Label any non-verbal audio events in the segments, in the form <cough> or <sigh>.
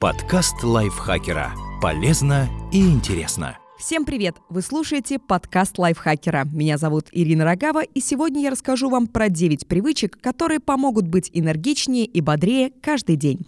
Подкаст лайфхакера. Полезно и интересно. Всем привет! Вы слушаете подкаст лайфхакера. Меня зовут Ирина Рогава, и сегодня я расскажу вам про 9 привычек, которые помогут быть энергичнее и бодрее каждый день.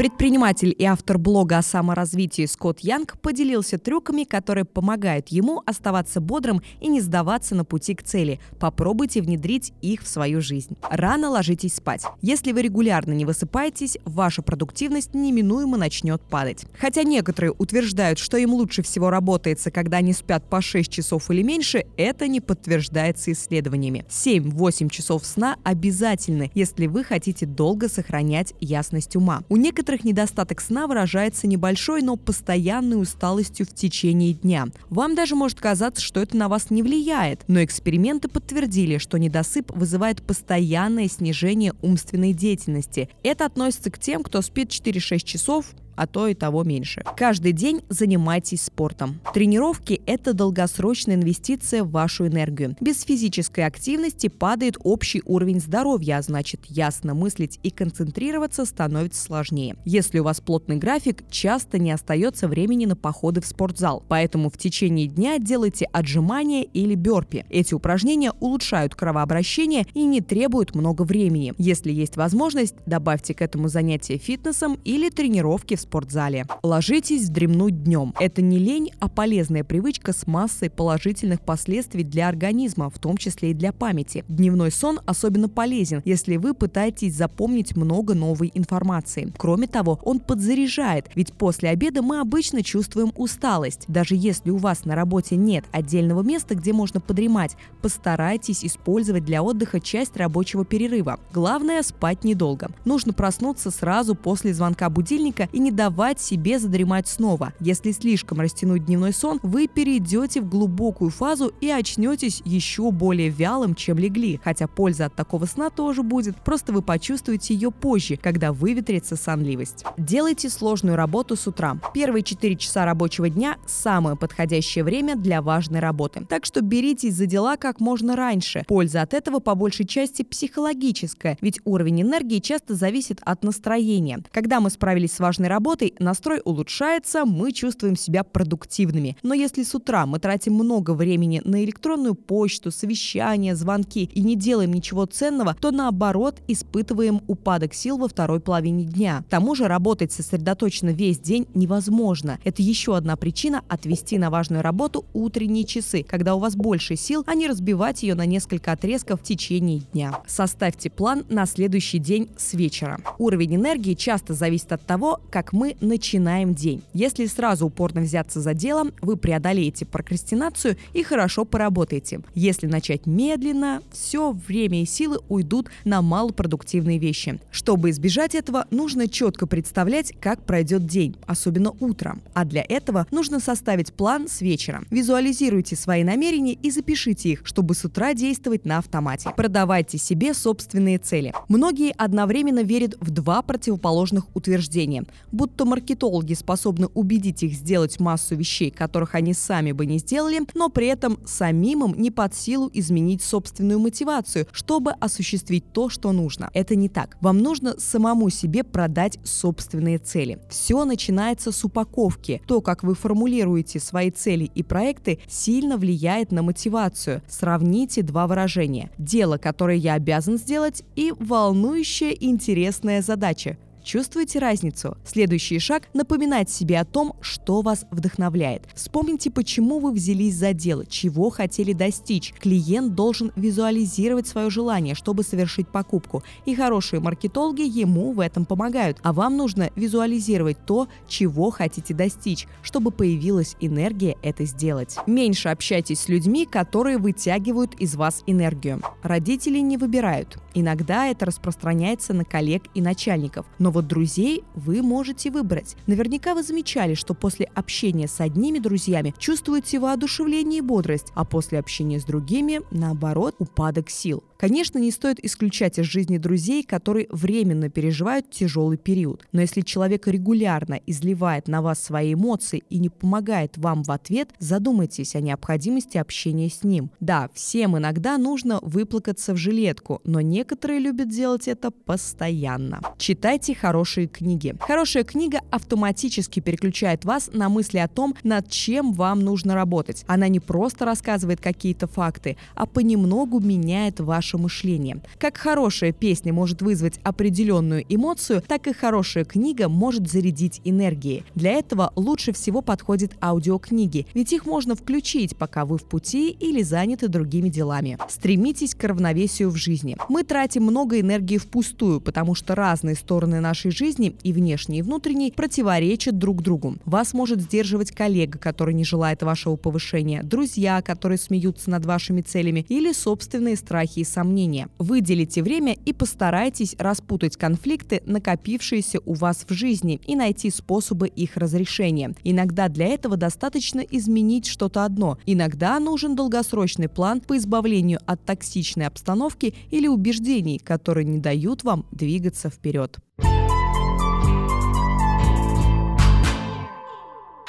Предприниматель и автор блога о саморазвитии Скотт Янг поделился трюками, которые помогают ему оставаться бодрым и не сдаваться на пути к цели. Попробуйте внедрить их в свою жизнь. Рано ложитесь спать. Если вы регулярно не высыпаетесь, ваша продуктивность неминуемо начнет падать. Хотя некоторые утверждают, что им лучше всего работается, когда они спят по 6 часов или меньше, это не подтверждается исследованиями. 7-8 часов сна обязательны, если вы хотите долго сохранять ясность ума. У некоторых некоторых недостаток сна выражается небольшой, но постоянной усталостью в течение дня. Вам даже может казаться, что это на вас не влияет, но эксперименты подтвердили, что недосып вызывает постоянное снижение умственной деятельности. Это относится к тем, кто спит 4-6 часов, а то и того меньше. Каждый день занимайтесь спортом. Тренировки – это долгосрочная инвестиция в вашу энергию. Без физической активности падает общий уровень здоровья, а значит ясно мыслить и концентрироваться становится сложнее. Если у вас плотный график, часто не остается времени на походы в спортзал, поэтому в течение дня делайте отжимания или бёрпи. Эти упражнения улучшают кровообращение и не требуют много времени. Если есть возможность, добавьте к этому занятие фитнесом или тренировки в спортзале. Ложитесь вздремнуть днем. Это не лень, а полезная привычка с массой положительных последствий для организма, в том числе и для памяти. Дневной сон особенно полезен, если вы пытаетесь запомнить много новой информации. Кроме того, он подзаряжает, ведь после обеда мы обычно чувствуем усталость. Даже если у вас на работе нет отдельного места, где можно подремать, постарайтесь использовать для отдыха часть рабочего перерыва. Главное – спать недолго. Нужно проснуться сразу после звонка будильника и не давать себе задремать снова. Если слишком растянуть дневной сон, вы перейдете в глубокую фазу и очнетесь еще более вялым, чем легли. Хотя польза от такого сна тоже будет, просто вы почувствуете ее позже, когда выветрится сонливость. Делайте сложную работу с утра. Первые 4 часа рабочего дня – самое подходящее время для важной работы. Так что беритесь за дела как можно раньше. Польза от этого по большей части психологическая, ведь уровень энергии часто зависит от настроения. Когда мы справились с важной работой, работой настрой улучшается, мы чувствуем себя продуктивными. Но если с утра мы тратим много времени на электронную почту, совещания, звонки и не делаем ничего ценного, то наоборот испытываем упадок сил во второй половине дня. К тому же работать сосредоточенно весь день невозможно. Это еще одна причина отвести на важную работу утренние часы, когда у вас больше сил, а не разбивать ее на несколько отрезков в течение дня. Составьте план на следующий день с вечера. Уровень энергии часто зависит от того, как мы начинаем день. Если сразу упорно взяться за дело, вы преодолеете прокрастинацию и хорошо поработаете. Если начать медленно, все время и силы уйдут на малопродуктивные вещи. Чтобы избежать этого, нужно четко представлять, как пройдет день, особенно утром. А для этого нужно составить план с вечера. Визуализируйте свои намерения и запишите их, чтобы с утра действовать на автомате. Продавайте себе собственные цели. Многие одновременно верят в два противоположных утверждения – будто маркетологи способны убедить их сделать массу вещей, которых они сами бы не сделали, но при этом самим им не под силу изменить собственную мотивацию, чтобы осуществить то, что нужно. Это не так. Вам нужно самому себе продать собственные цели. Все начинается с упаковки. То, как вы формулируете свои цели и проекты, сильно влияет на мотивацию. Сравните два выражения. Дело, которое я обязан сделать, и волнующая интересная задача. Чувствуете разницу? Следующий шаг – напоминать себе о том, что вас вдохновляет. Вспомните, почему вы взялись за дело, чего хотели достичь. Клиент должен визуализировать свое желание, чтобы совершить покупку. И хорошие маркетологи ему в этом помогают. А вам нужно визуализировать то, чего хотите достичь, чтобы появилась энергия это сделать. Меньше общайтесь с людьми, которые вытягивают из вас энергию. Родители не выбирают. Иногда это распространяется на коллег и начальников. Но но вот друзей вы можете выбрать. Наверняка вы замечали, что после общения с одними друзьями чувствуете воодушевление и бодрость, а после общения с другими, наоборот, упадок сил. Конечно, не стоит исключать из жизни друзей, которые временно переживают тяжелый период. Но если человек регулярно изливает на вас свои эмоции и не помогает вам в ответ, задумайтесь о необходимости общения с ним. Да, всем иногда нужно выплакаться в жилетку, но некоторые любят делать это постоянно. Читайте хорошие книги. Хорошая книга автоматически переключает вас на мысли о том, над чем вам нужно работать. Она не просто рассказывает какие-то факты, а понемногу меняет ваше мышление. Как хорошая песня может вызвать определенную эмоцию, так и хорошая книга может зарядить энергией. Для этого лучше всего подходят аудиокниги, ведь их можно включить, пока вы в пути или заняты другими делами. Стремитесь к равновесию в жизни. Мы тратим много энергии впустую, потому что разные стороны нашей жизни, и внешней, и внутренней, противоречат друг другу. Вас может сдерживать коллега, который не желает вашего повышения, друзья, которые смеются над вашими целями, или собственные страхи и сомнения. Выделите время и постарайтесь распутать конфликты, накопившиеся у вас в жизни, и найти способы их разрешения. Иногда для этого достаточно изменить что-то одно. Иногда нужен долгосрочный план по избавлению от токсичной обстановки или убеждений, которые не дают вам двигаться вперед.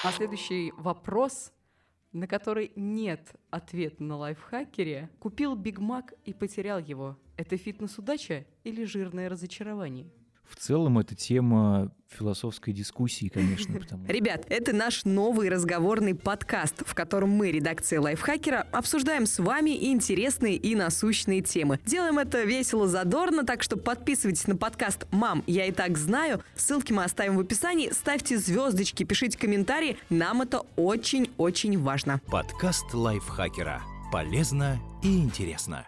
А следующий вопрос, на который нет ответа на лайфхакере. Купил Биг Мак и потерял его. Это фитнес-удача или жирное разочарование? В целом это тема философской дискуссии, конечно. <laughs> Потому... Ребят, это наш новый разговорный подкаст, в котором мы, редакция Лайфхакера, обсуждаем с вами интересные и насущные темы. Делаем это весело, задорно, так что подписывайтесь на подкаст «Мам, я и так знаю». Ссылки мы оставим в описании. Ставьте звездочки, пишите комментарии. Нам это очень-очень важно. Подкаст лайфхакера. Полезно и интересно.